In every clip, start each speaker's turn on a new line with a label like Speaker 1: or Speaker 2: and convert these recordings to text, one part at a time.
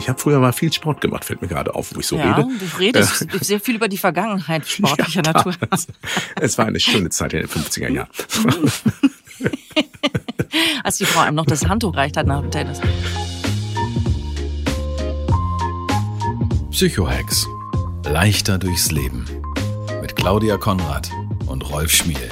Speaker 1: Ich habe früher mal viel Sport gemacht, fällt mir gerade auf, wo ich so
Speaker 2: ja,
Speaker 1: rede.
Speaker 2: Du redest äh, sehr viel über die Vergangenheit sportlicher ja, Natur.
Speaker 1: Es war eine schöne Zeit in den 50er Jahren.
Speaker 2: Als die Frau einem noch das Handtuch reicht hat nach dem Tennis.
Speaker 3: Psychohex. Leichter durchs Leben. Mit Claudia Konrad und Rolf Schmiel.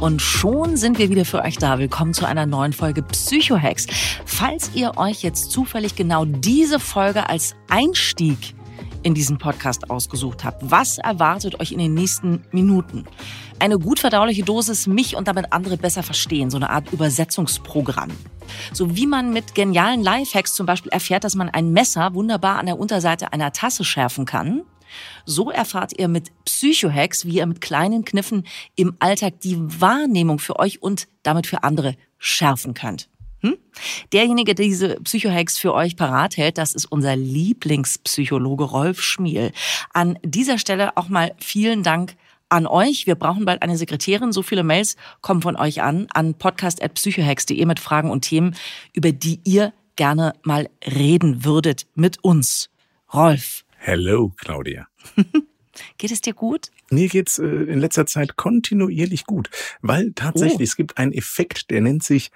Speaker 2: Und schon sind wir wieder für euch da. Willkommen zu einer neuen Folge Psychohex. Falls ihr euch jetzt zufällig genau diese Folge als Einstieg in diesen Podcast ausgesucht habt, was erwartet euch in den nächsten Minuten? Eine gut verdauliche Dosis mich und damit andere besser verstehen, so eine Art Übersetzungsprogramm. So wie man mit genialen Lifehacks zum Beispiel erfährt, dass man ein Messer wunderbar an der Unterseite einer Tasse schärfen kann, so erfahrt ihr mit Psychohacks, wie ihr mit kleinen Kniffen im Alltag die Wahrnehmung für euch und damit für andere schärfen könnt. Hm? Derjenige, der diese Psychohacks für euch parat hält, das ist unser Lieblingspsychologe Rolf Schmiel. An dieser Stelle auch mal vielen Dank an euch. Wir brauchen bald eine Sekretärin. So viele Mails kommen von euch an, an podcast.psychohacks.de mit Fragen und Themen, über die ihr gerne mal reden würdet mit uns. Rolf.
Speaker 1: Hello, Claudia.
Speaker 2: Geht es dir gut?
Speaker 1: Mir geht's äh, in letzter Zeit kontinuierlich gut, weil tatsächlich oh. es gibt einen Effekt, der nennt sich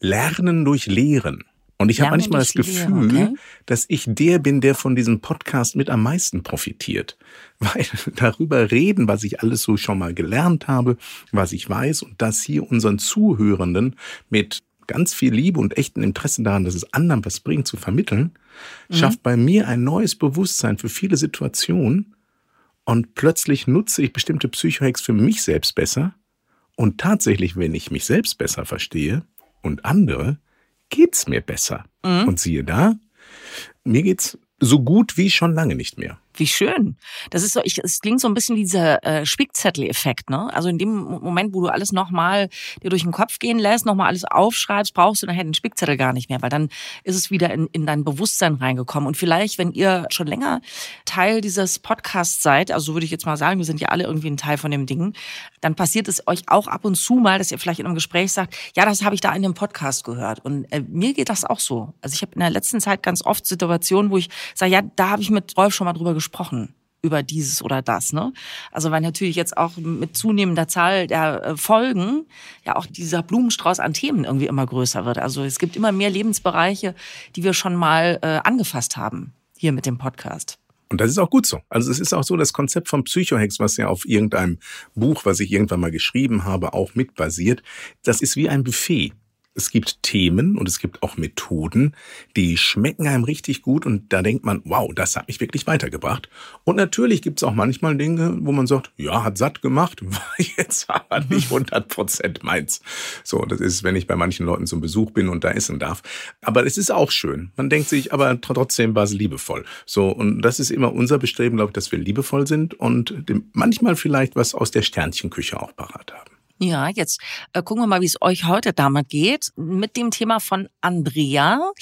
Speaker 1: Lernen durch Lehren. Und ich habe manchmal das Gefühl, okay. dass ich der bin, der von diesem Podcast mit am meisten profitiert. Weil darüber reden, was ich alles so schon mal gelernt habe, was ich weiß und das hier unseren Zuhörenden mit ganz viel Liebe und echten Interesse daran, dass es anderen was bringt, zu vermitteln, mhm. schafft bei mir ein neues Bewusstsein für viele Situationen und plötzlich nutze ich bestimmte Psychohacks für mich selbst besser und tatsächlich, wenn ich mich selbst besser verstehe und andere, geht's mir besser. Mhm. Und siehe da, mir geht's so gut wie schon lange nicht mehr.
Speaker 2: Wie schön. Das ist so, ich, es klingt so ein bisschen wie dieser äh, Spickzettel-Effekt, ne? Also in dem Moment, wo du alles nochmal dir durch den Kopf gehen lässt, nochmal alles aufschreibst, brauchst du nachher den Spickzettel gar nicht mehr, weil dann ist es wieder in, in dein Bewusstsein reingekommen. Und vielleicht, wenn ihr schon länger Teil dieses Podcasts seid, also so würde ich jetzt mal sagen, wir sind ja alle irgendwie ein Teil von dem Ding, dann passiert es euch auch ab und zu mal, dass ihr vielleicht in einem Gespräch sagt, ja, das habe ich da in dem Podcast gehört. Und äh, mir geht das auch so. Also ich habe in der letzten Zeit ganz oft Situationen, wo ich sage, ja, da habe ich mit Rolf schon mal drüber gesprochen gesprochen über dieses oder das. Ne? Also weil natürlich jetzt auch mit zunehmender Zahl der äh, Folgen ja auch dieser Blumenstrauß an Themen irgendwie immer größer wird. Also es gibt immer mehr Lebensbereiche, die wir schon mal äh, angefasst haben hier mit dem Podcast.
Speaker 1: Und das ist auch gut so. Also es ist auch so das Konzept von Psychohex, was ja auf irgendeinem Buch, was ich irgendwann mal geschrieben habe, auch mit basiert. Das ist wie ein Buffet es gibt Themen und es gibt auch Methoden, die schmecken einem richtig gut und da denkt man, wow, das hat mich wirklich weitergebracht. Und natürlich gibt es auch manchmal Dinge, wo man sagt, ja, hat satt gemacht, war jetzt aber nicht 100 Prozent meins. So, das ist, wenn ich bei manchen Leuten zum Besuch bin und da essen darf. Aber es ist auch schön. Man denkt sich, aber trotzdem war es liebevoll. So, und das ist immer unser Bestreben, glaube ich, dass wir liebevoll sind und manchmal vielleicht was aus der Sternchtenküche auch parat haben.
Speaker 2: Ja, jetzt äh, gucken wir mal, wie es euch heute damit geht. Mit dem Thema von Andrea.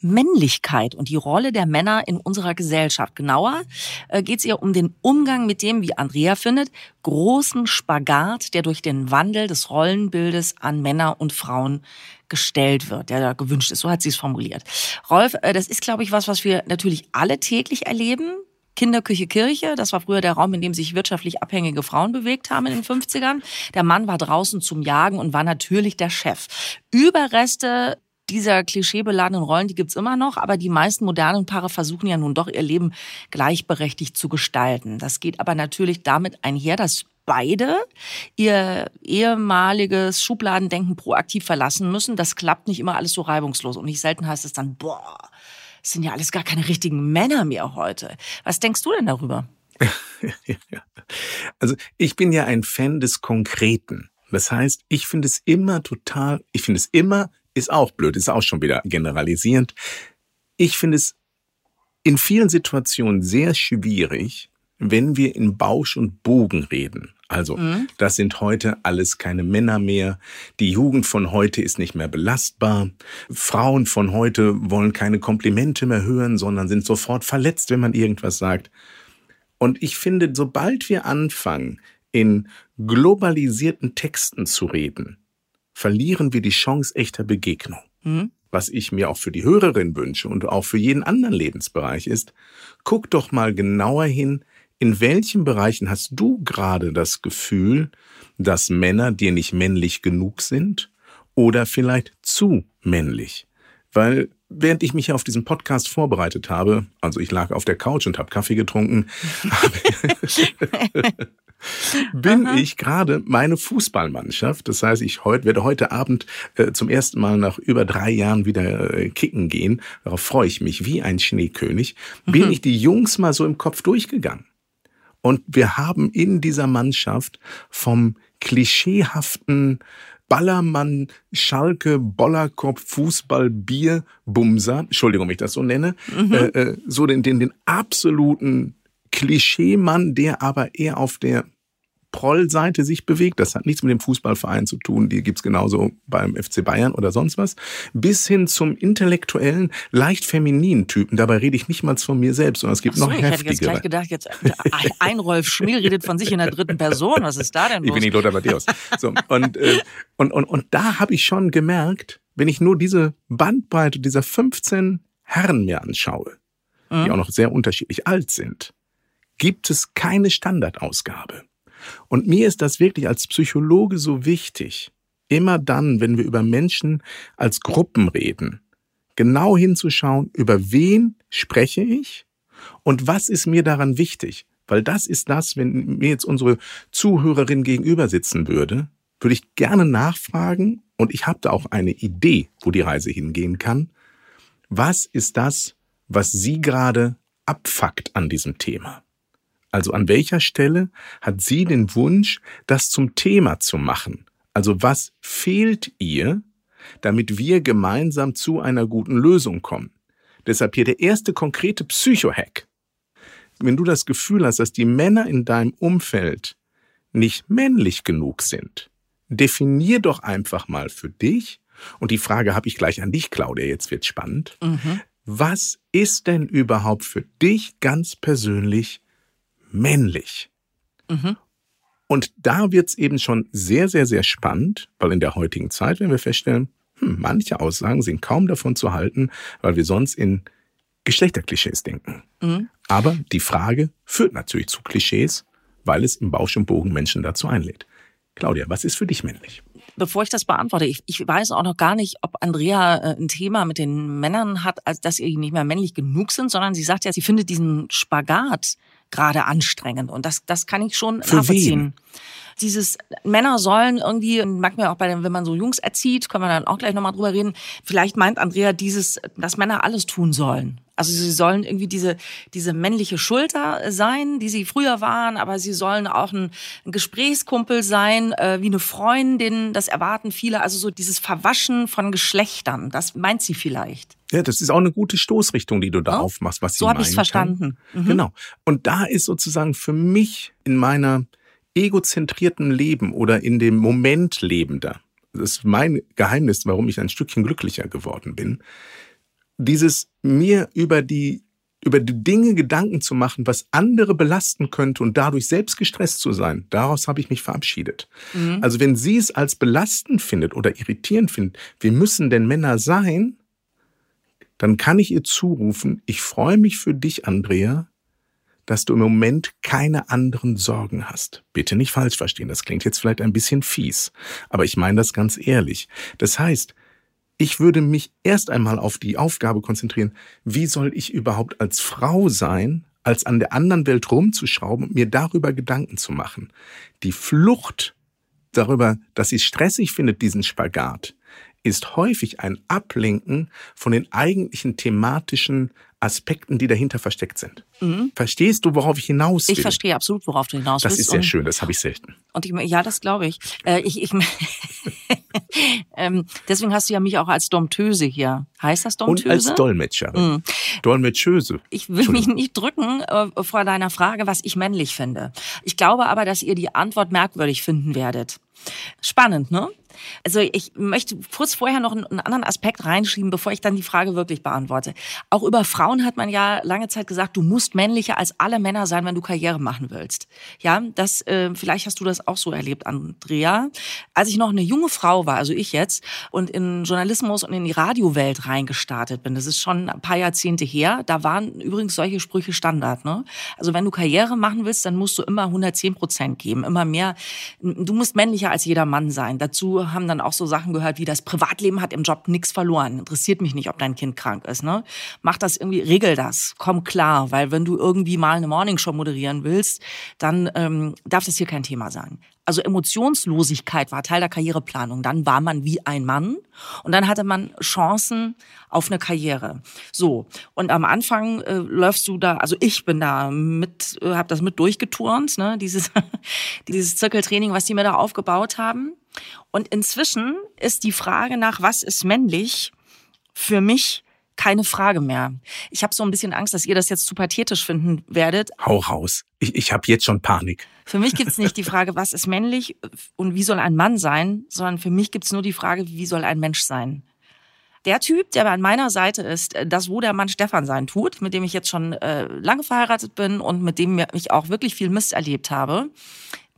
Speaker 2: Männlichkeit und die Rolle der Männer in unserer Gesellschaft. Genauer äh, geht es ihr um den Umgang mit dem, wie Andrea findet, großen Spagat, der durch den Wandel des Rollenbildes an Männer und Frauen gestellt wird, der da gewünscht ist. So hat sie es formuliert. Rolf, äh, das ist, glaube ich, was, was wir natürlich alle täglich erleben Kinderküche Kirche. Das war früher der Raum, in dem sich wirtschaftlich abhängige Frauen bewegt haben in den 50ern. Der Mann war draußen zum Jagen und war natürlich der Chef. Überreste dieser klischeebeladenen Rollen, die gibt's immer noch, aber die meisten modernen Paare versuchen ja nun doch ihr Leben gleichberechtigt zu gestalten. Das geht aber natürlich damit einher, dass beide ihr ehemaliges Schubladendenken proaktiv verlassen müssen. Das klappt nicht immer alles so reibungslos. Und nicht selten heißt es dann, boah, es sind ja alles gar keine richtigen Männer mehr heute. Was denkst du denn darüber?
Speaker 1: also ich bin ja ein Fan des Konkreten. Das heißt, ich finde es immer total, ich finde es immer, ist auch blöd, ist auch schon wieder generalisierend. Ich finde es in vielen Situationen sehr schwierig, wenn wir in Bausch und Bogen reden. Also, mhm. das sind heute alles keine Männer mehr. Die Jugend von heute ist nicht mehr belastbar. Frauen von heute wollen keine Komplimente mehr hören, sondern sind sofort verletzt, wenn man irgendwas sagt. Und ich finde, sobald wir anfangen, in globalisierten Texten zu reden, verlieren wir die Chance echter Begegnung. Mhm. was ich mir auch für die Hörerin wünsche und auch für jeden anderen Lebensbereich ist, guck doch mal genauer hin, in welchen Bereichen hast du gerade das Gefühl, dass Männer dir nicht männlich genug sind oder vielleicht zu männlich? Weil während ich mich auf diesen Podcast vorbereitet habe, also ich lag auf der Couch und habe Kaffee getrunken, bin Aha. ich gerade meine Fußballmannschaft. Das heißt, ich heute, werde heute Abend äh, zum ersten Mal nach über drei Jahren wieder äh, kicken gehen. Darauf freue ich mich wie ein Schneekönig. Bin mhm. ich die Jungs mal so im Kopf durchgegangen. Und wir haben in dieser Mannschaft vom klischeehaften Ballermann, Schalke, Bollerkopf, Fußball, Bier, Bumser, Entschuldigung, wenn ich das so nenne, mhm. äh, äh so den, den, den absoluten Klischeemann, der aber eher auf der Prollseite sich bewegt. Das hat nichts mit dem Fußballverein zu tun. Die gibt's genauso beim FC Bayern oder sonst was. Bis hin zum intellektuellen, leicht femininen Typen. Dabei rede ich nicht mal von mir selbst, sondern es gibt so, noch heftigere. Ich hätte jetzt gleich
Speaker 2: gedacht, jetzt äh, ein Rolf Schmiel redet von sich in der dritten Person. Was ist da denn los?
Speaker 1: Ich bin nicht Lothar Matthäus. So, und, äh, und, und, und da habe ich schon gemerkt, wenn ich nur diese Bandbreite dieser 15 Herren mir anschaue, mhm. die auch noch sehr unterschiedlich alt sind, gibt es keine Standardausgabe. Und mir ist das wirklich als Psychologe so wichtig, immer dann, wenn wir über Menschen als Gruppen reden, genau hinzuschauen, über wen spreche ich und was ist mir daran wichtig. Weil das ist das, wenn mir jetzt unsere Zuhörerin gegenüber sitzen würde, würde ich gerne nachfragen und ich habe da auch eine Idee, wo die Reise hingehen kann. Was ist das, was Sie gerade abfuckt an diesem Thema? Also an welcher Stelle hat sie den Wunsch, das zum Thema zu machen? Also was fehlt ihr, damit wir gemeinsam zu einer guten Lösung kommen? Deshalb hier der erste konkrete Psycho-Hack. Wenn du das Gefühl hast, dass die Männer in deinem Umfeld nicht männlich genug sind, definier doch einfach mal für dich, und die Frage habe ich gleich an dich, Claudia, jetzt wird spannend. Mhm. Was ist denn überhaupt für dich ganz persönlich männlich. Mhm. Und da wird's eben schon sehr, sehr, sehr spannend, weil in der heutigen Zeit, wenn wir feststellen, hm, manche Aussagen sind kaum davon zu halten, weil wir sonst in Geschlechterklischees denken. Mhm. Aber die Frage führt natürlich zu Klischees, weil es im Bausch und Bogen Menschen dazu einlädt. Claudia, was ist für dich männlich?
Speaker 2: Bevor ich das beantworte, ich, ich weiß auch noch gar nicht, ob Andrea äh, ein Thema mit den Männern hat, als dass sie nicht mehr männlich genug sind, sondern sie sagt ja, sie findet diesen Spagat gerade anstrengend. Und das, das kann ich schon Für nachvollziehen. Wen? Dieses Männer sollen irgendwie, mag mir auch bei den, wenn man so Jungs erzieht, können wir dann auch gleich nochmal drüber reden. Vielleicht meint Andrea dieses, dass Männer alles tun sollen. Also sie sollen irgendwie diese, diese männliche Schulter sein, die sie früher waren, aber sie sollen auch ein, ein Gesprächskumpel sein, äh, wie eine Freundin, das erwarten viele. Also so dieses Verwaschen von Geschlechtern, das meint sie vielleicht.
Speaker 1: Ja, das ist auch eine gute Stoßrichtung, die du da oh, aufmachst, was
Speaker 2: so habe ich es verstanden.
Speaker 1: Mhm. Genau. Und da ist sozusagen für mich in meiner egozentrierten Leben oder in dem Moment lebender, das ist mein Geheimnis, warum ich ein Stückchen glücklicher geworden bin, dieses mir über die über die Dinge Gedanken zu machen, was andere belasten könnte und dadurch selbst gestresst zu sein, daraus habe ich mich verabschiedet. Mhm. Also wenn sie es als belastend findet oder irritierend findet, wie müssen denn Männer sein, dann kann ich ihr zurufen, ich freue mich für dich, Andrea, dass du im Moment keine anderen Sorgen hast. Bitte nicht falsch verstehen, das klingt jetzt vielleicht ein bisschen fies, aber ich meine das ganz ehrlich. Das heißt, ich würde mich erst einmal auf die Aufgabe konzentrieren, wie soll ich überhaupt als Frau sein, als an der anderen Welt rumzuschrauben und mir darüber Gedanken zu machen. Die Flucht darüber, dass sie stressig findet, diesen Spagat, ist häufig ein Ablenken von den eigentlichen thematischen Aspekten, die dahinter versteckt sind. Mhm. Verstehst du, worauf ich hinaus will?
Speaker 2: Ich verstehe absolut, worauf du hinaus
Speaker 1: willst.
Speaker 2: Das
Speaker 1: ist sehr schön, das habe ich selten.
Speaker 2: Und ich, ja, das glaube ich. Äh, ich, ich ähm, deswegen hast du ja mich auch als Domptöse hier. Heißt das Domptöse?
Speaker 1: Und als Dolmetscherin. Mhm. Dolmetschöse.
Speaker 2: Ich will mich nicht drücken äh, vor deiner Frage, was ich männlich finde. Ich glaube aber, dass ihr die Antwort merkwürdig finden werdet. Spannend, ne? Also ich möchte kurz vorher noch einen anderen Aspekt reinschieben, bevor ich dann die Frage wirklich beantworte. Auch über Frauen hat man ja lange Zeit gesagt, du musst männlicher als alle Männer sein, wenn du Karriere machen willst. Ja, das äh, vielleicht hast du das auch so erlebt, Andrea. Als ich noch eine junge Frau war, also ich jetzt, und in Journalismus und in die Radiowelt reingestartet bin, das ist schon ein paar Jahrzehnte her, da waren übrigens solche Sprüche Standard. Ne? Also wenn du Karriere machen willst, dann musst du immer 110 Prozent geben, immer mehr. Du musst männlicher als jeder Mann sein. Dazu haben dann auch so Sachen gehört wie das Privatleben hat im Job nichts verloren. Interessiert mich nicht, ob dein Kind krank ist. Ne? Mach das irgendwie, regel das, komm klar, weil wenn du irgendwie mal eine Morningshow moderieren willst, dann ähm, darf das hier kein Thema sein. Also Emotionslosigkeit war Teil der Karriereplanung. Dann war man wie ein Mann und dann hatte man Chancen auf eine Karriere. So und am Anfang äh, läufst du da, also ich bin da mit, äh, habe das mit durchgeturnt, ne? dieses dieses Zirkeltraining, was die mir da aufgebaut haben. Und inzwischen ist die Frage nach, was ist männlich, für mich keine Frage mehr. Ich habe so ein bisschen Angst, dass ihr das jetzt zu pathetisch finden werdet.
Speaker 1: Hau raus. Ich, ich habe jetzt schon Panik.
Speaker 2: Für mich gibt's nicht die Frage, was ist männlich und wie soll ein Mann sein, sondern für mich gibt's nur die Frage, wie soll ein Mensch sein. Der Typ, der an meiner Seite ist, das wo der Mann Stefan sein tut, mit dem ich jetzt schon äh, lange verheiratet bin und mit dem ich auch wirklich viel Mist erlebt habe,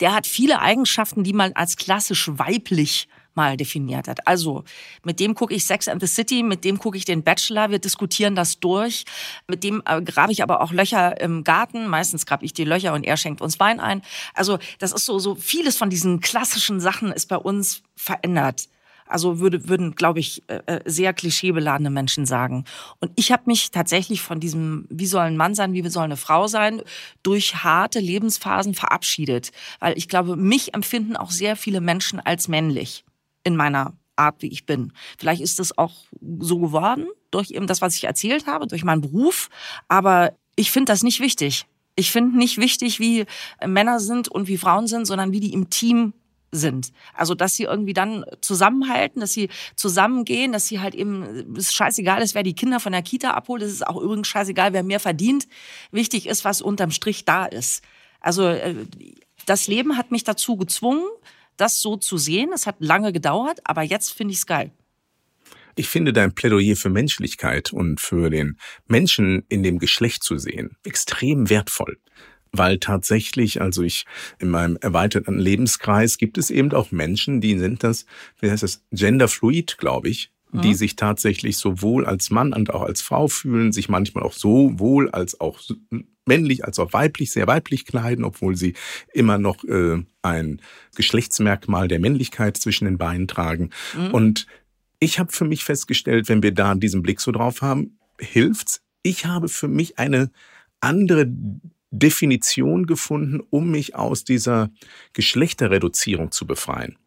Speaker 2: der hat viele Eigenschaften, die man als klassisch weiblich mal definiert hat. Also mit dem gucke ich Sex and the City, mit dem gucke ich den Bachelor, wir diskutieren das durch. Mit dem äh, grabe ich aber auch Löcher im Garten. Meistens grabe ich die Löcher und er schenkt uns Wein ein. Also das ist so, so vieles von diesen klassischen Sachen ist bei uns verändert. Also würde, würden, glaube ich, äh, äh, sehr klischeebeladene Menschen sagen. Und ich habe mich tatsächlich von diesem, wie soll ein Mann sein, wie soll eine Frau sein, durch harte Lebensphasen verabschiedet. Weil ich glaube, mich empfinden auch sehr viele Menschen als männlich in meiner Art, wie ich bin. Vielleicht ist es auch so geworden durch eben das, was ich erzählt habe, durch meinen Beruf. Aber ich finde das nicht wichtig. Ich finde nicht wichtig, wie Männer sind und wie Frauen sind, sondern wie die im Team sind. Also, dass sie irgendwie dann zusammenhalten, dass sie zusammengehen, dass sie halt eben, es ist scheißegal ist, wer die Kinder von der Kita abholt. Es ist auch übrigens scheißegal, wer mehr verdient. Wichtig ist, was unterm Strich da ist. Also, äh, das Leben hat mich dazu gezwungen, das so zu sehen. Es hat lange gedauert, aber jetzt finde ich es geil.
Speaker 1: Ich finde dein Plädoyer für Menschlichkeit und für den Menschen in dem Geschlecht zu sehen extrem wertvoll. Weil tatsächlich, also ich in meinem erweiterten Lebenskreis gibt es eben auch Menschen, die sind das, wie heißt das, genderfluid, glaube ich, die mhm. sich tatsächlich sowohl als Mann und auch als Frau fühlen, sich manchmal auch so wohl als auch männlich als auch weiblich, sehr weiblich kleiden, obwohl sie immer noch äh, ein Geschlechtsmerkmal der Männlichkeit zwischen den Beinen tragen. Mhm. Und ich habe für mich festgestellt, wenn wir da diesen Blick so drauf haben, hilft's. Ich habe für mich eine andere Definition gefunden, um mich aus dieser Geschlechterreduzierung zu befreien.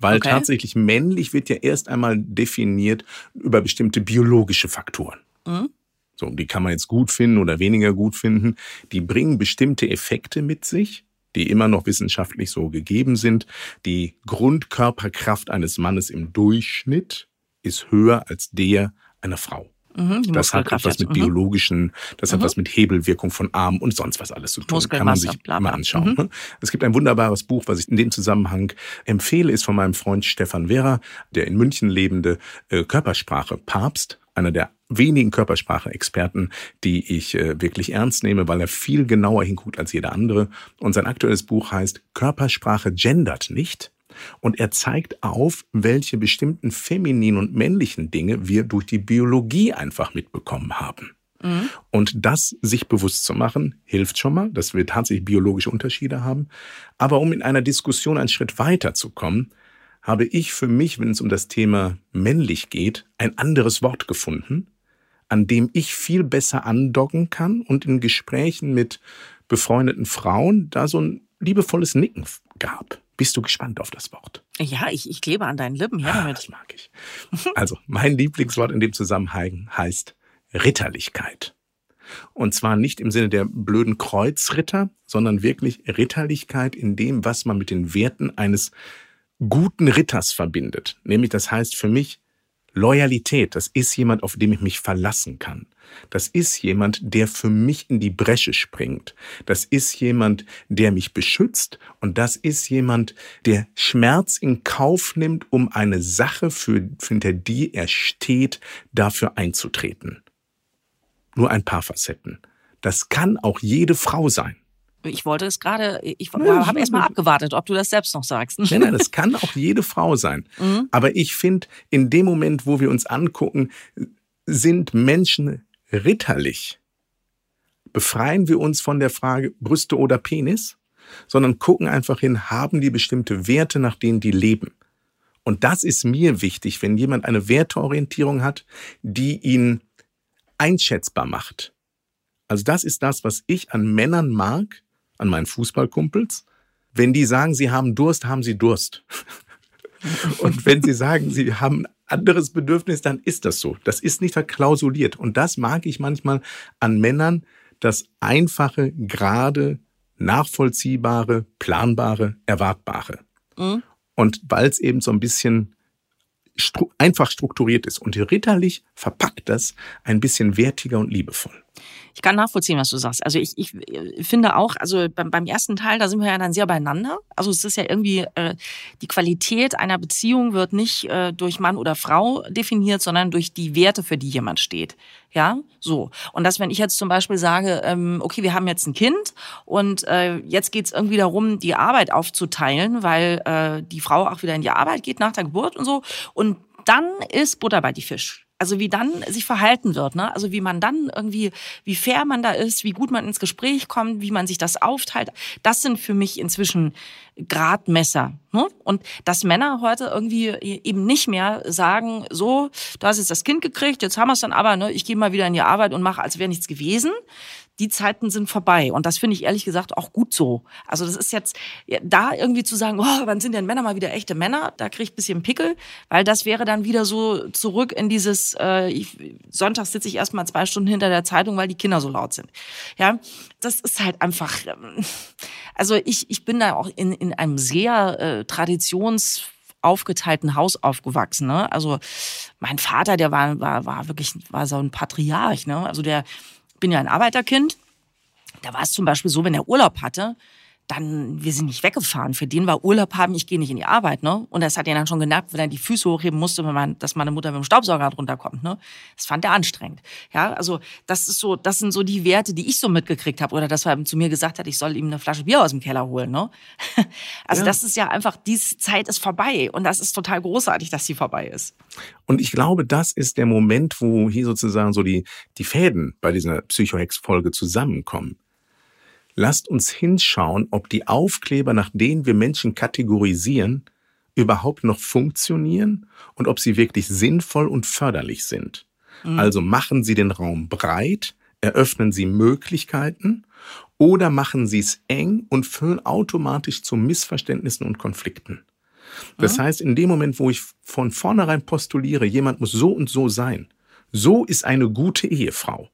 Speaker 1: Weil okay. tatsächlich männlich wird ja erst einmal definiert über bestimmte biologische Faktoren. Mhm. So, die kann man jetzt gut finden oder weniger gut finden. Die bringen bestimmte Effekte mit sich, die immer noch wissenschaftlich so gegeben sind. Die Grundkörperkraft eines Mannes im Durchschnitt ist höher als der einer Frau. Mhm, das hat etwas mit mhm. biologischen, das mhm. hat was mit Hebelwirkung von Arm und sonst was alles zu tun. Kann man sich bla bla. mal anschauen. Mhm. Ne? Es gibt ein wunderbares Buch, was ich in dem Zusammenhang empfehle, ist von meinem Freund Stefan Werra, der in München lebende äh, Körpersprache Papst, einer der wenigen Körpersprache-Experten, die ich äh, wirklich ernst nehme, weil er viel genauer hinguckt als jeder andere. Und sein aktuelles Buch heißt Körpersprache gendert nicht. Und er zeigt auf, welche bestimmten femininen und männlichen Dinge wir durch die Biologie einfach mitbekommen haben. Mhm. Und das sich bewusst zu machen, hilft schon mal, dass wir tatsächlich biologische Unterschiede haben. Aber um in einer Diskussion einen Schritt weiter zu kommen, habe ich für mich, wenn es um das Thema männlich geht, ein anderes Wort gefunden, an dem ich viel besser andocken kann und in Gesprächen mit befreundeten Frauen da so ein liebevolles Nicken gab. Bist du gespannt auf das Wort?
Speaker 2: Ja, ich, ich klebe an deinen Lippen. Ja,
Speaker 1: damit. Ah, das mag ich. Also, mein Lieblingswort in dem Zusammenhang heißt Ritterlichkeit. Und zwar nicht im Sinne der blöden Kreuzritter, sondern wirklich Ritterlichkeit in dem, was man mit den Werten eines guten Ritters verbindet. Nämlich, das heißt für mich Loyalität, das ist jemand, auf dem ich mich verlassen kann. Das ist jemand, der für mich in die Bresche springt. Das ist jemand, der mich beschützt. Und das ist jemand, der Schmerz in Kauf nimmt, um eine Sache, für, hinter die er steht, dafür einzutreten. Nur ein paar Facetten. Das kann auch jede Frau sein.
Speaker 2: Ich wollte es gerade, ich ja, habe erst mal abgewartet, ob du das selbst noch sagst.
Speaker 1: Nein, nein, das kann auch jede Frau sein. Mhm. Aber ich finde, in dem Moment, wo wir uns angucken, sind Menschen ritterlich, befreien wir uns von der Frage Brüste oder Penis, sondern gucken einfach hin, haben die bestimmte Werte, nach denen die leben. Und das ist mir wichtig, wenn jemand eine Werteorientierung hat, die ihn einschätzbar macht. Also das ist das, was ich an Männern mag, an meinen Fußballkumpels. Wenn die sagen, sie haben Durst, haben sie Durst. Und wenn sie sagen, sie haben anderes Bedürfnis, dann ist das so. Das ist nicht verklausuliert. Und das mag ich manchmal an Männern, das einfache, gerade, nachvollziehbare, planbare, erwartbare. Mhm. Und weil es eben so ein bisschen stru einfach strukturiert ist. Und ritterlich verpackt das ein bisschen wertiger und liebevoll.
Speaker 2: Ich kann nachvollziehen, was du sagst. Also ich, ich äh, finde auch, also beim, beim ersten Teil, da sind wir ja dann sehr beieinander. Also es ist ja irgendwie, äh, die Qualität einer Beziehung wird nicht äh, durch Mann oder Frau definiert, sondern durch die Werte, für die jemand steht. Ja, so. Und das, wenn ich jetzt zum Beispiel sage, ähm, okay, wir haben jetzt ein Kind und äh, jetzt geht's irgendwie darum, die Arbeit aufzuteilen, weil äh, die Frau auch wieder in die Arbeit geht nach der Geburt und so. Und dann ist Butter bei die Fisch also wie dann sich verhalten wird, ne? Also wie man dann irgendwie, wie fair man da ist, wie gut man ins Gespräch kommt, wie man sich das aufteilt. Das sind für mich inzwischen Gradmesser. Ne? Und dass Männer heute irgendwie eben nicht mehr sagen, so, du hast jetzt das Kind gekriegt, jetzt haben wir es dann aber, ne, ich gehe mal wieder in die Arbeit und mache, als wäre nichts gewesen, die Zeiten sind vorbei. Und das finde ich ehrlich gesagt auch gut so. Also das ist jetzt, da irgendwie zu sagen, oh, wann sind denn Männer mal wieder echte Männer? Da kriege ich ein bisschen Pickel, weil das wäre dann wieder so zurück in dieses, äh, ich, sonntags sitze ich erstmal zwei Stunden hinter der Zeitung, weil die Kinder so laut sind. Ja, das ist halt einfach, ähm, also ich, ich bin da auch in, in einem sehr äh, traditions aufgeteilten Haus aufgewachsen. Ne? Also mein Vater, der war, war, war wirklich war so ein Patriarch. Ne? Also der bin ja ein Arbeiterkind. Da war es zum Beispiel so, wenn er Urlaub hatte, dann, wir sind nicht weggefahren. Für den war Urlaub haben, ich gehe nicht in die Arbeit, ne? Und das hat ihn dann schon genervt, wenn er die Füße hochheben musste, wenn man, dass meine Mutter mit dem Staubsauger drunter kommt, ne? Das fand er anstrengend. Ja, also, das ist so, das sind so die Werte, die ich so mitgekriegt habe. Oder dass er zu mir gesagt hat, ich soll ihm eine Flasche Bier aus dem Keller holen, ne? Also, ja. das ist ja einfach, diese Zeit ist vorbei. Und das ist total großartig, dass sie vorbei ist.
Speaker 1: Und ich glaube, das ist der Moment, wo hier sozusagen so die, die Fäden bei dieser Psychohex-Folge zusammenkommen. Lasst uns hinschauen, ob die Aufkleber, nach denen wir Menschen kategorisieren, überhaupt noch funktionieren und ob sie wirklich sinnvoll und förderlich sind. Mhm. Also machen sie den Raum breit, eröffnen sie Möglichkeiten oder machen sie es eng und führen automatisch zu Missverständnissen und Konflikten. Das mhm. heißt, in dem Moment, wo ich von vornherein postuliere, jemand muss so und so sein, so ist eine gute Ehefrau,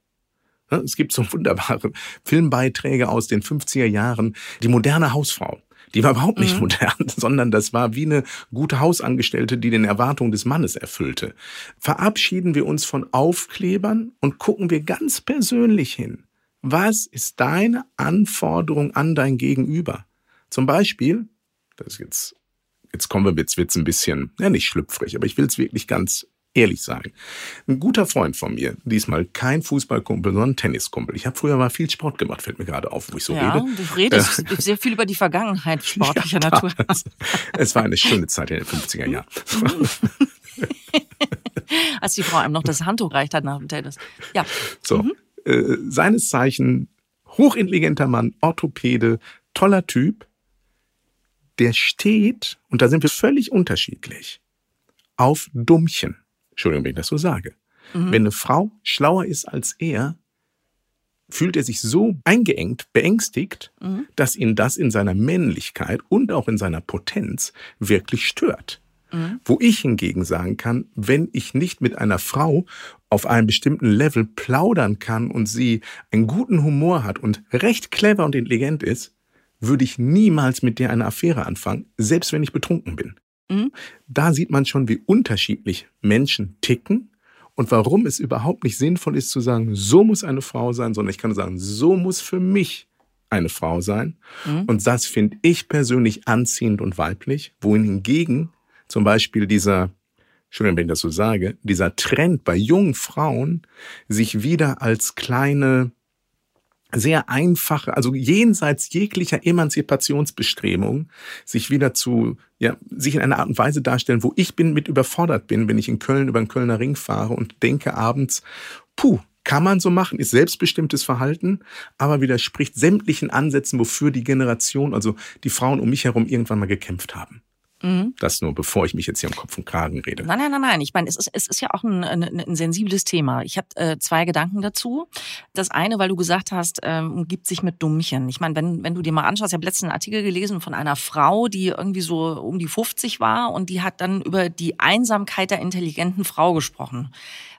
Speaker 1: es gibt so wunderbare Filmbeiträge aus den 50er Jahren. Die moderne Hausfrau. Die war überhaupt nicht mhm. modern, sondern das war wie eine gute Hausangestellte, die den Erwartungen des Mannes erfüllte. Verabschieden wir uns von Aufklebern und gucken wir ganz persönlich hin. Was ist deine Anforderung an dein Gegenüber? Zum Beispiel, das ist jetzt, jetzt kommen wir, jetzt wird's ein bisschen, ja nicht schlüpfrig, aber ich will es wirklich ganz ehrlich sagen. Ein guter Freund von mir, diesmal kein Fußballkumpel, sondern Tenniskumpel. Ich habe früher mal viel Sport gemacht, fällt mir gerade auf, wo ich so ja,
Speaker 2: rede. Du redest äh, sehr viel über die Vergangenheit sportlicher ja, Natur.
Speaker 1: es war eine schöne Zeit in den 50er Jahren.
Speaker 2: Als die Frau einem noch das Handtuch reicht hat nach dem Tennis. Ja.
Speaker 1: So, mhm. äh, seines Zeichen hochintelligenter Mann, Orthopäde, toller Typ, der steht, und da sind wir völlig unterschiedlich, auf Dummchen. Entschuldigung, wenn ich das so sage. Mhm. Wenn eine Frau schlauer ist als er, fühlt er sich so eingeengt, beängstigt, mhm. dass ihn das in seiner Männlichkeit und auch in seiner Potenz wirklich stört. Mhm. Wo ich hingegen sagen kann, wenn ich nicht mit einer Frau auf einem bestimmten Level plaudern kann und sie einen guten Humor hat und recht clever und intelligent ist, würde ich niemals mit der eine Affäre anfangen, selbst wenn ich betrunken bin. Mhm. Da sieht man schon, wie unterschiedlich Menschen ticken und warum es überhaupt nicht sinnvoll ist zu sagen, so muss eine Frau sein, sondern ich kann sagen, so muss für mich eine Frau sein. Mhm. Und das finde ich persönlich anziehend und weiblich, wohingegen zum Beispiel dieser, Entschuldigung, wenn ich das so sage, dieser Trend bei jungen Frauen, sich wieder als kleine, sehr einfache, also jenseits jeglicher Emanzipationsbestrebung, sich wieder zu, ja, sich in einer Art und Weise darstellen, wo ich bin mit überfordert bin, wenn ich in Köln über den Kölner Ring fahre und denke abends, puh, kann man so machen, ist selbstbestimmtes Verhalten, aber widerspricht sämtlichen Ansätzen, wofür die Generation, also die Frauen um mich herum irgendwann mal gekämpft haben. Mhm. Das nur, bevor ich mich jetzt hier um Kopf und Kragen rede.
Speaker 2: Nein, nein, nein, nein. Ich meine, es ist, es ist ja auch ein, ein, ein sensibles Thema. Ich habe äh, zwei Gedanken dazu. Das eine, weil du gesagt hast, ähm, gibt sich mit Dummchen. Ich meine, wenn, wenn du dir mal anschaust, ich habe letzten Artikel gelesen von einer Frau, die irgendwie so um die 50 war und die hat dann über die Einsamkeit der intelligenten Frau gesprochen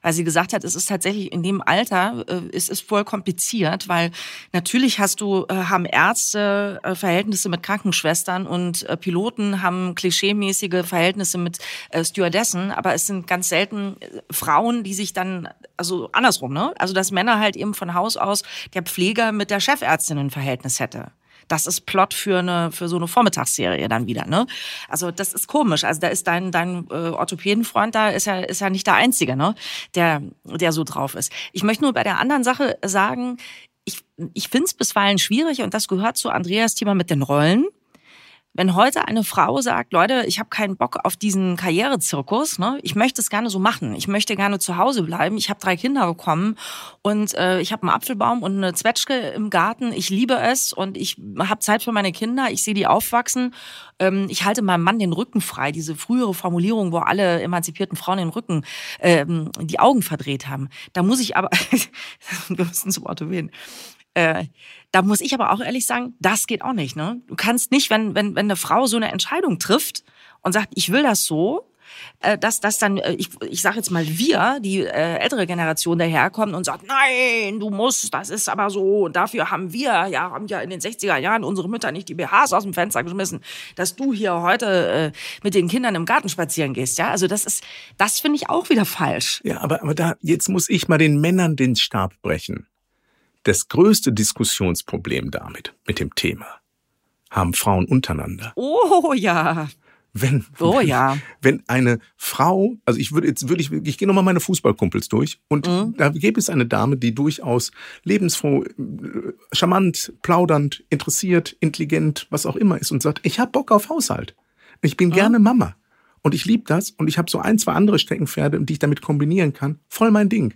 Speaker 2: weil sie gesagt hat, es ist tatsächlich in dem Alter, äh, es ist voll kompliziert, weil natürlich hast du, äh, haben Ärzte äh, Verhältnisse mit Krankenschwestern und äh, Piloten haben klischeemäßige Verhältnisse mit äh, Stewardessen, aber es sind ganz selten äh, Frauen, die sich dann, also andersrum, ne? Also dass Männer halt eben von Haus aus der Pfleger mit der Chefärztin ein Verhältnis hätte. Das ist Plot für eine für so eine Vormittagsserie dann wieder, ne? Also das ist komisch. Also da ist dein dein äh, Orthopädenfreund da ist ja ist ja nicht der einzige, ne? Der der so drauf ist. Ich möchte nur bei der anderen Sache sagen, ich ich finde es bisweilen schwierig und das gehört zu Andreas Thema mit den Rollen wenn heute eine Frau sagt, Leute, ich habe keinen Bock auf diesen Karrierezirkus, ne? ich möchte es gerne so machen, ich möchte gerne zu Hause bleiben, ich habe drei Kinder bekommen und äh, ich habe einen Apfelbaum und eine Zwetschge im Garten, ich liebe es und ich habe Zeit für meine Kinder, ich sehe die aufwachsen, ähm, ich halte meinem Mann den Rücken frei, diese frühere Formulierung, wo alle emanzipierten Frauen den Rücken, ähm, die Augen verdreht haben. Da muss ich aber, wir müssen zum Auto wählen. Äh, da muss ich aber auch ehrlich sagen, das geht auch nicht. Ne? Du kannst nicht, wenn, wenn, wenn eine Frau so eine Entscheidung trifft und sagt, ich will das so, äh, dass das dann, äh, ich, ich sage jetzt mal wir, die äh, ältere Generation daherkommt und sagt, nein, du musst, das ist aber so. Und dafür haben wir, ja, haben ja in den 60er Jahren unsere Mütter nicht die BHs aus dem Fenster geschmissen, dass du hier heute mit den Kindern im Garten spazieren gehst. Ja, also das ist, das finde ich auch wieder falsch.
Speaker 1: Ja, aber, aber da, jetzt muss ich mal den Männern den Stab brechen. Das größte Diskussionsproblem damit, mit dem Thema, haben Frauen untereinander.
Speaker 2: Oh ja.
Speaker 1: Wenn,
Speaker 2: oh ja.
Speaker 1: Wenn eine Frau, also ich würde jetzt würde ich, ich gehe nochmal meine Fußballkumpels durch und mhm. da gäbe es eine Dame, die durchaus lebensfroh, charmant, plaudernd, interessiert, intelligent, was auch immer ist und sagt, ich habe Bock auf Haushalt. Ich bin mhm. gerne Mama. Und ich liebe das und ich habe so ein, zwei andere Steckenpferde, die ich damit kombinieren kann. Voll mein Ding.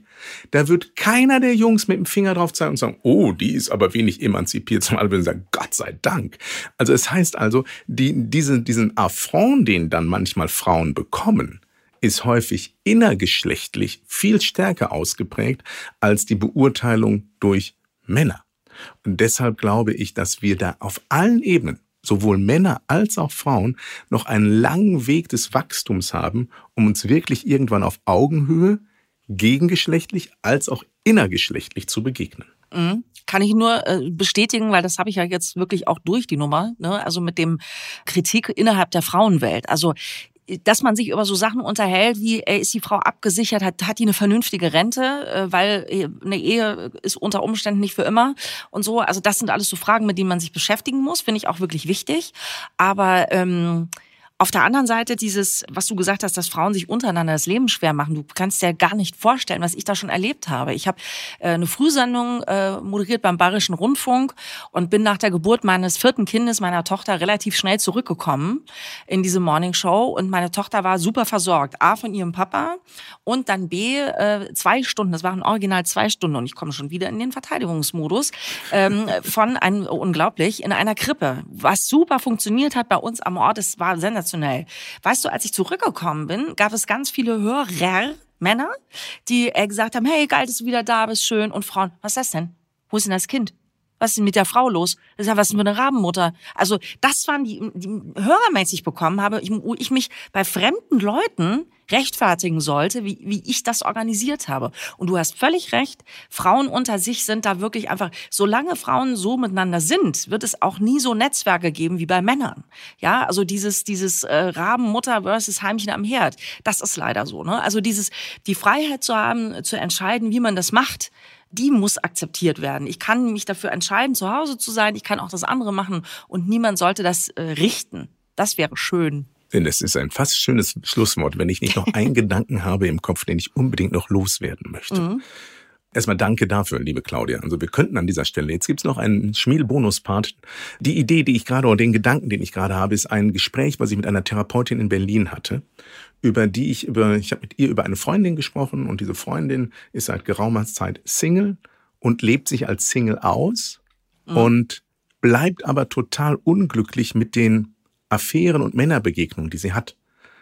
Speaker 1: Da wird keiner der Jungs mit dem Finger drauf zeigen und sagen, oh, die ist aber wenig emanzipiert, zum anderen sagen, Gott sei Dank. Also es heißt also, die, diese, diesen Affront, den dann manchmal Frauen bekommen, ist häufig innergeschlechtlich viel stärker ausgeprägt als die Beurteilung durch Männer. Und deshalb glaube ich, dass wir da auf allen Ebenen, sowohl Männer als auch Frauen noch einen langen Weg des Wachstums haben, um uns wirklich irgendwann auf Augenhöhe, gegengeschlechtlich als auch innergeschlechtlich zu begegnen.
Speaker 2: Mhm. Kann ich nur äh, bestätigen, weil das habe ich ja jetzt wirklich auch durch die Nummer, ne? also mit dem Kritik innerhalb der Frauenwelt. Also dass man sich über so Sachen unterhält, wie ey, ist die Frau abgesichert, hat, hat die eine vernünftige Rente, äh, weil äh, eine Ehe ist unter Umständen nicht für immer und so. Also das sind alles so Fragen, mit denen man sich beschäftigen muss, finde ich auch wirklich wichtig. Aber ähm, auf der anderen Seite dieses, was du gesagt hast, dass Frauen sich untereinander das Leben schwer machen. Du kannst dir gar nicht vorstellen, was ich da schon erlebt habe. Ich habe äh, eine Frühsendung äh, moderiert beim Bayerischen Rundfunk und bin nach der Geburt meines vierten Kindes, meiner Tochter, relativ schnell zurückgekommen in diese Morningshow. Und meine Tochter war super versorgt. A, von ihrem Papa und dann B, äh, zwei Stunden, das waren original zwei Stunden und ich komme schon wieder in den Verteidigungsmodus, ähm, von einem, unglaublich, in einer Krippe. Was super funktioniert hat bei uns am Ort, es war sensationell sensationell. Weißt du, als ich zurückgekommen bin, gab es ganz viele Hörer, Männer, die äh, gesagt haben, hey, geil, dass du wieder da bist, schön. Und Frauen, was ist das denn? Wo ist denn das Kind? Was ist denn mit der Frau los? Das ist ja was für eine Rabenmutter. Also das waren die, die hörermäßig bekommen habe, wo ich mich bei fremden Leuten rechtfertigen sollte, wie, wie ich das organisiert habe. Und du hast völlig recht, Frauen unter sich sind da wirklich einfach, solange Frauen so miteinander sind, wird es auch nie so Netzwerke geben wie bei Männern. Ja, also dieses, dieses äh, Rabenmutter versus Heimchen am Herd, das ist leider so. Ne? Also dieses, die Freiheit zu haben, zu entscheiden, wie man das macht, die muss akzeptiert werden. Ich kann mich dafür entscheiden, zu Hause zu sein. Ich kann auch das andere machen und niemand sollte das äh, richten. Das wäre schön.
Speaker 1: Denn es ist ein fast schönes Schlusswort, wenn ich nicht noch einen Gedanken habe im Kopf, den ich unbedingt noch loswerden möchte. Mhm. Erstmal danke dafür, liebe Claudia. Also wir könnten an dieser Stelle, jetzt gibt's noch einen Schmiel-Bonus-Part. Die Idee, die ich gerade, oder den Gedanken, den ich gerade habe, ist ein Gespräch, was ich mit einer Therapeutin in Berlin hatte, über die ich über, ich habe mit ihr über eine Freundin gesprochen und diese Freundin ist seit geraumer Zeit Single und lebt sich als Single aus mhm. und bleibt aber total unglücklich mit den Affären und Männerbegegnungen, die sie hat.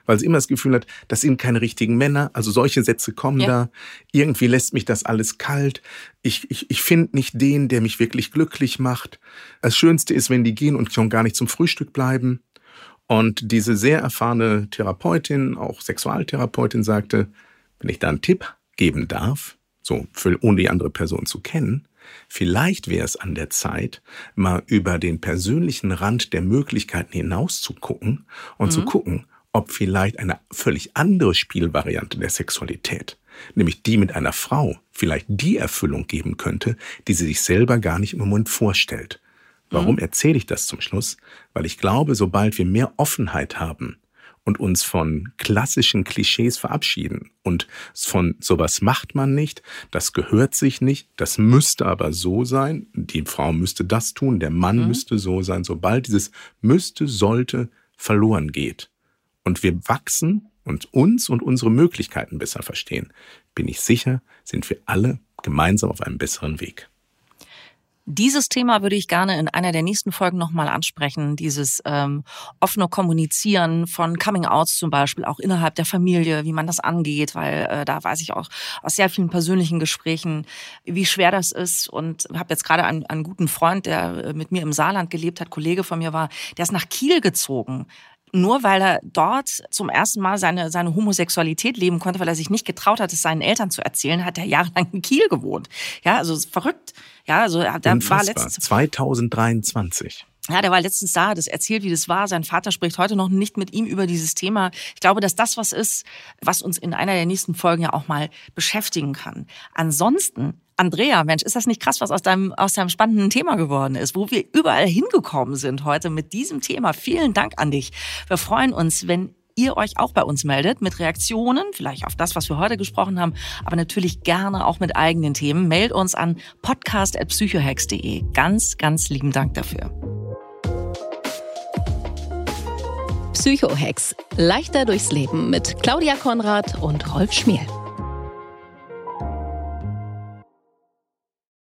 Speaker 1: Weil sie immer das Gefühl hat, das sind keine richtigen Männer. Also solche Sätze kommen ja. da. Irgendwie lässt mich das alles kalt. Ich, ich, ich finde nicht den, der mich wirklich glücklich macht. Das Schönste ist, wenn die gehen und schon gar nicht zum Frühstück bleiben. Und diese sehr erfahrene Therapeutin, auch Sexualtherapeutin, sagte, wenn ich da einen Tipp geben darf, so für, ohne die andere Person zu kennen, Vielleicht wäre es an der Zeit, mal über den persönlichen Rand der Möglichkeiten hinaus zu gucken und mhm. zu gucken, ob vielleicht eine völlig andere Spielvariante der Sexualität, nämlich die mit einer Frau, vielleicht die Erfüllung geben könnte, die sie sich selber gar nicht im Moment vorstellt. Warum mhm. erzähle ich das zum Schluss? Weil ich glaube, sobald wir mehr Offenheit haben und uns von klassischen Klischees verabschieden und von sowas macht man nicht, das gehört sich nicht, das müsste aber so sein, die Frau müsste das tun, der Mann mhm. müsste so sein, sobald dieses müsste, sollte verloren geht und wir wachsen und uns und unsere Möglichkeiten besser verstehen, bin ich sicher, sind wir alle gemeinsam auf einem besseren Weg.
Speaker 2: Dieses Thema würde ich gerne in einer der nächsten Folgen nochmal ansprechen. Dieses ähm, offene Kommunizieren von Coming-Outs zum Beispiel, auch innerhalb der Familie, wie man das angeht, weil äh, da weiß ich auch aus sehr vielen persönlichen Gesprächen, wie schwer das ist. Und habe jetzt gerade einen, einen guten Freund, der äh, mit mir im Saarland gelebt hat, Kollege von mir war, der ist nach Kiel gezogen nur weil er dort zum ersten Mal seine, seine Homosexualität leben konnte, weil er sich nicht getraut hat, es seinen Eltern zu erzählen, hat er jahrelang in Kiel gewohnt. Ja, also verrückt. Ja, also da war
Speaker 1: letztens 2023.
Speaker 2: Ja, der war letztens da, es erzählt, wie das war. Sein Vater spricht heute noch nicht mit ihm über dieses Thema. Ich glaube, dass das was ist, was uns in einer der nächsten Folgen ja auch mal beschäftigen kann. Ansonsten Andrea, Mensch, ist das nicht krass, was aus deinem, aus deinem spannenden Thema geworden ist, wo wir überall hingekommen sind heute mit diesem Thema. Vielen Dank an dich. Wir freuen uns, wenn ihr euch auch bei uns meldet mit Reaktionen, vielleicht auf das, was wir heute gesprochen haben, aber natürlich gerne auch mit eigenen Themen. Meldet uns an podcast.psychohex.de. Ganz, ganz lieben Dank dafür.
Speaker 4: Psychohex. Leichter durchs Leben mit Claudia Konrad und Rolf Schmiel.